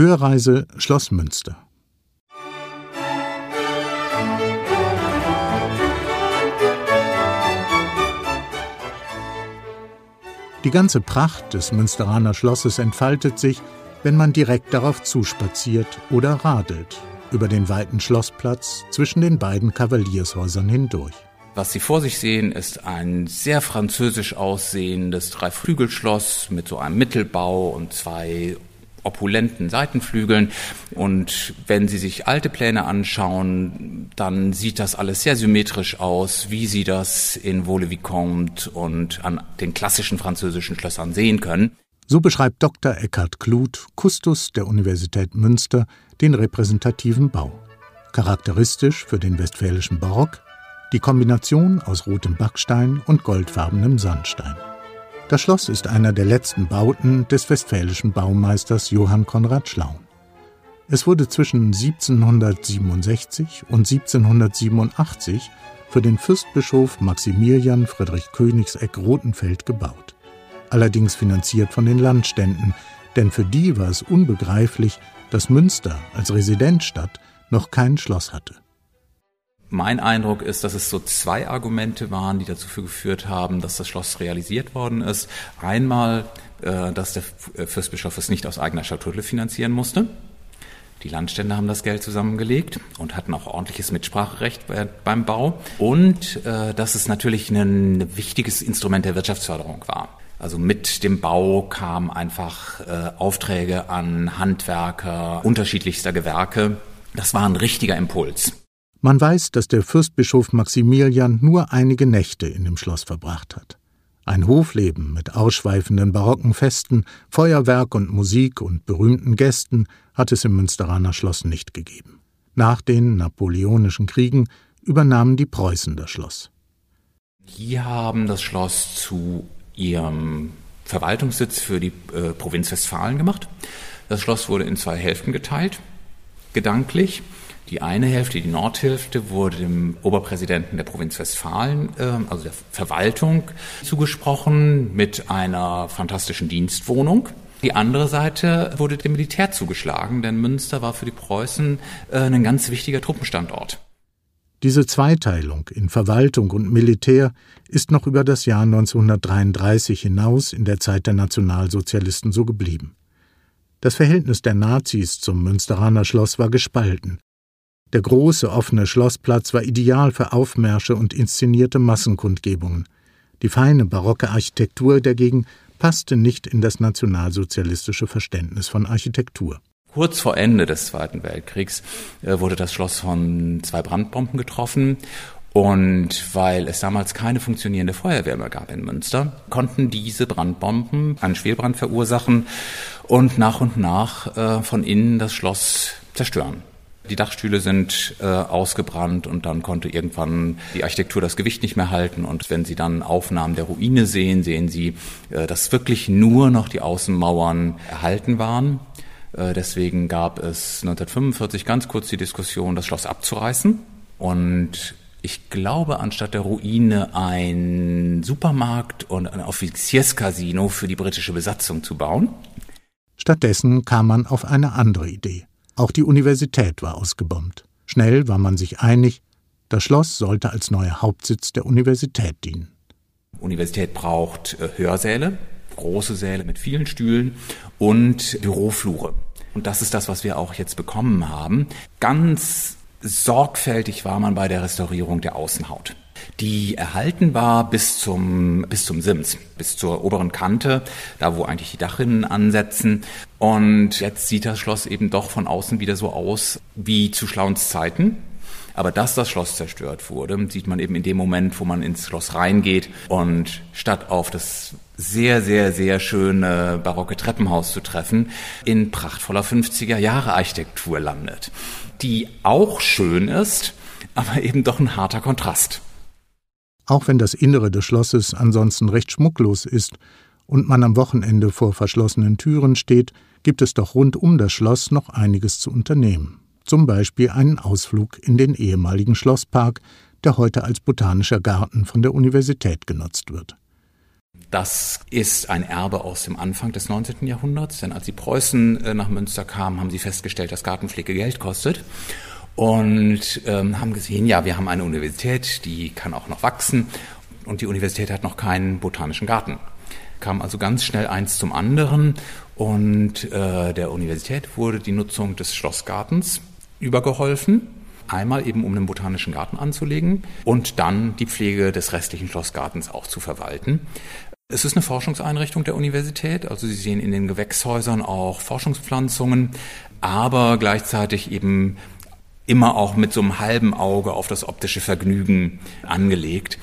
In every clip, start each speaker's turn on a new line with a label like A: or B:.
A: Hörreise Schloss Münster. Die ganze Pracht des Münsteraner Schlosses entfaltet sich, wenn man direkt darauf zuspaziert oder radelt, über den weiten Schlossplatz zwischen den beiden Kavaliershäusern hindurch.
B: Was Sie vor sich sehen, ist ein sehr französisch aussehendes Dreiflügelschloss mit so einem Mittelbau und zwei opulenten Seitenflügeln. Und wenn Sie sich alte Pläne anschauen, dann sieht das alles sehr symmetrisch aus, wie Sie das in Vaux-le-Vicomte und an den klassischen französischen Schlössern sehen können.
A: So beschreibt Dr. Eckhard Kluth, Kustus der Universität Münster, den repräsentativen Bau. Charakteristisch für den westfälischen Barock die Kombination aus rotem Backstein und goldfarbenem Sandstein. Das Schloss ist einer der letzten Bauten des westfälischen Baumeisters Johann Konrad Schlaun. Es wurde zwischen 1767 und 1787 für den Fürstbischof Maximilian Friedrich Königseck Rothenfeld gebaut. Allerdings finanziert von den Landständen, denn für die war es unbegreiflich, dass Münster als Residenzstadt noch kein Schloss hatte.
B: Mein Eindruck ist, dass es so zwei Argumente waren, die dazu geführt haben, dass das Schloss realisiert worden ist. Einmal, äh, dass der äh, Fürstbischof es nicht aus eigener Schatulle finanzieren musste. Die Landstände haben das Geld zusammengelegt und hatten auch ordentliches Mitspracherecht beim Bau. Und äh, dass es natürlich ein wichtiges Instrument der Wirtschaftsförderung war. Also mit dem Bau kamen einfach Aufträge an Handwerker unterschiedlichster Gewerke. Das war ein richtiger Impuls.
A: Man weiß, dass der Fürstbischof Maximilian nur einige Nächte in dem Schloss verbracht hat. Ein Hofleben mit ausschweifenden barocken Festen, Feuerwerk und Musik und berühmten Gästen hat es im Münsteraner Schloss nicht gegeben. Nach den napoleonischen Kriegen übernahmen die Preußen das Schloss.
B: Die haben das Schloss zu ihrem Verwaltungssitz für die äh, Provinz Westfalen gemacht. Das Schloss wurde in zwei Hälften geteilt, gedanklich. Die eine Hälfte, die Nordhälfte, wurde dem Oberpräsidenten der Provinz Westfalen, äh, also der Verwaltung, zugesprochen mit einer fantastischen Dienstwohnung. Die andere Seite wurde dem Militär zugeschlagen, denn Münster war für die Preußen äh, ein ganz wichtiger Truppenstandort.
A: Diese Zweiteilung in Verwaltung und Militär ist noch über das Jahr 1933 hinaus in der Zeit der Nationalsozialisten so geblieben. Das Verhältnis der Nazis zum Münsteraner Schloss war gespalten. Der große offene Schlossplatz war ideal für Aufmärsche und inszenierte Massenkundgebungen. Die feine barocke Architektur dagegen passte nicht in das nationalsozialistische Verständnis von Architektur.
B: Kurz vor Ende des Zweiten Weltkriegs äh, wurde das Schloss von zwei Brandbomben getroffen und weil es damals keine funktionierende Feuerwehr mehr gab in Münster, konnten diese Brandbomben einen Schwelbrand verursachen und nach und nach äh, von innen das Schloss zerstören. Die Dachstühle sind äh, ausgebrannt und dann konnte irgendwann die Architektur das Gewicht nicht mehr halten. Und wenn Sie dann Aufnahmen der Ruine sehen, sehen Sie, äh, dass wirklich nur noch die Außenmauern erhalten waren. Äh, deswegen gab es 1945 ganz kurz die Diskussion, das Schloss abzureißen. Und ich glaube, anstatt der Ruine ein Supermarkt und ein Offizierscasino für die britische Besatzung zu bauen.
A: Stattdessen kam man auf eine andere Idee. Auch die Universität war ausgebombt. Schnell war man sich einig, das Schloss sollte als neuer Hauptsitz der Universität dienen.
B: Universität braucht äh, Hörsäle, große Säle mit vielen Stühlen und Büroflure. Und das ist das, was wir auch jetzt bekommen haben. Ganz sorgfältig war man bei der Restaurierung der Außenhaut die erhalten war bis zum, bis zum Sims, bis zur oberen Kante, da wo eigentlich die Dachrinnen ansetzen. Und jetzt sieht das Schloss eben doch von außen wieder so aus wie zu Schlauns Zeiten. Aber dass das Schloss zerstört wurde, sieht man eben in dem Moment, wo man ins Schloss reingeht und statt auf das sehr, sehr, sehr schöne barocke Treppenhaus zu treffen, in prachtvoller 50er Jahre Architektur landet, die auch schön ist, aber eben doch ein harter Kontrast.
A: Auch wenn das Innere des Schlosses ansonsten recht schmucklos ist und man am Wochenende vor verschlossenen Türen steht, gibt es doch rund um das Schloss noch einiges zu unternehmen. Zum Beispiel einen Ausflug in den ehemaligen Schlosspark, der heute als botanischer Garten von der Universität genutzt wird.
B: Das ist ein Erbe aus dem Anfang des 19. Jahrhunderts, denn als die Preußen äh, nach Münster kamen, haben sie festgestellt, dass Gartenpflege Geld kostet und ähm, haben gesehen, ja, wir haben eine Universität, die kann auch noch wachsen und die Universität hat noch keinen botanischen Garten. Kam also ganz schnell eins zum anderen und äh, der Universität wurde die Nutzung des Schlossgartens übergeholfen. Einmal eben, um einen botanischen Garten anzulegen und dann die Pflege des restlichen Schlossgartens auch zu verwalten. Es ist eine Forschungseinrichtung der Universität, also Sie sehen in den Gewächshäusern auch Forschungspflanzungen, aber gleichzeitig eben immer auch mit so einem halben Auge auf das optische Vergnügen angelegt.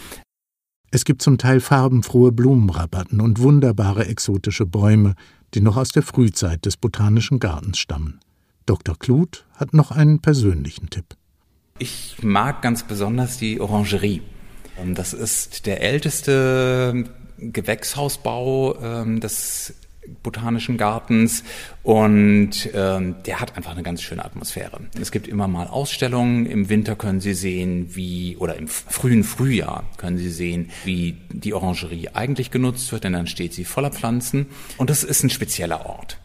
A: Es gibt zum Teil farbenfrohe Blumenrabatten und wunderbare exotische Bäume, die noch aus der Frühzeit des Botanischen Gartens stammen. Dr. Kluth hat noch einen persönlichen Tipp.
B: Ich mag ganz besonders die Orangerie. Das ist der älteste Gewächshausbau ähm, des Botanischen Gartens und ähm, der hat einfach eine ganz schöne Atmosphäre. Es gibt immer mal Ausstellungen. Im Winter können Sie sehen, wie oder im frühen Frühjahr können Sie sehen, wie die Orangerie eigentlich genutzt wird, denn dann steht sie voller Pflanzen und das ist ein spezieller Ort.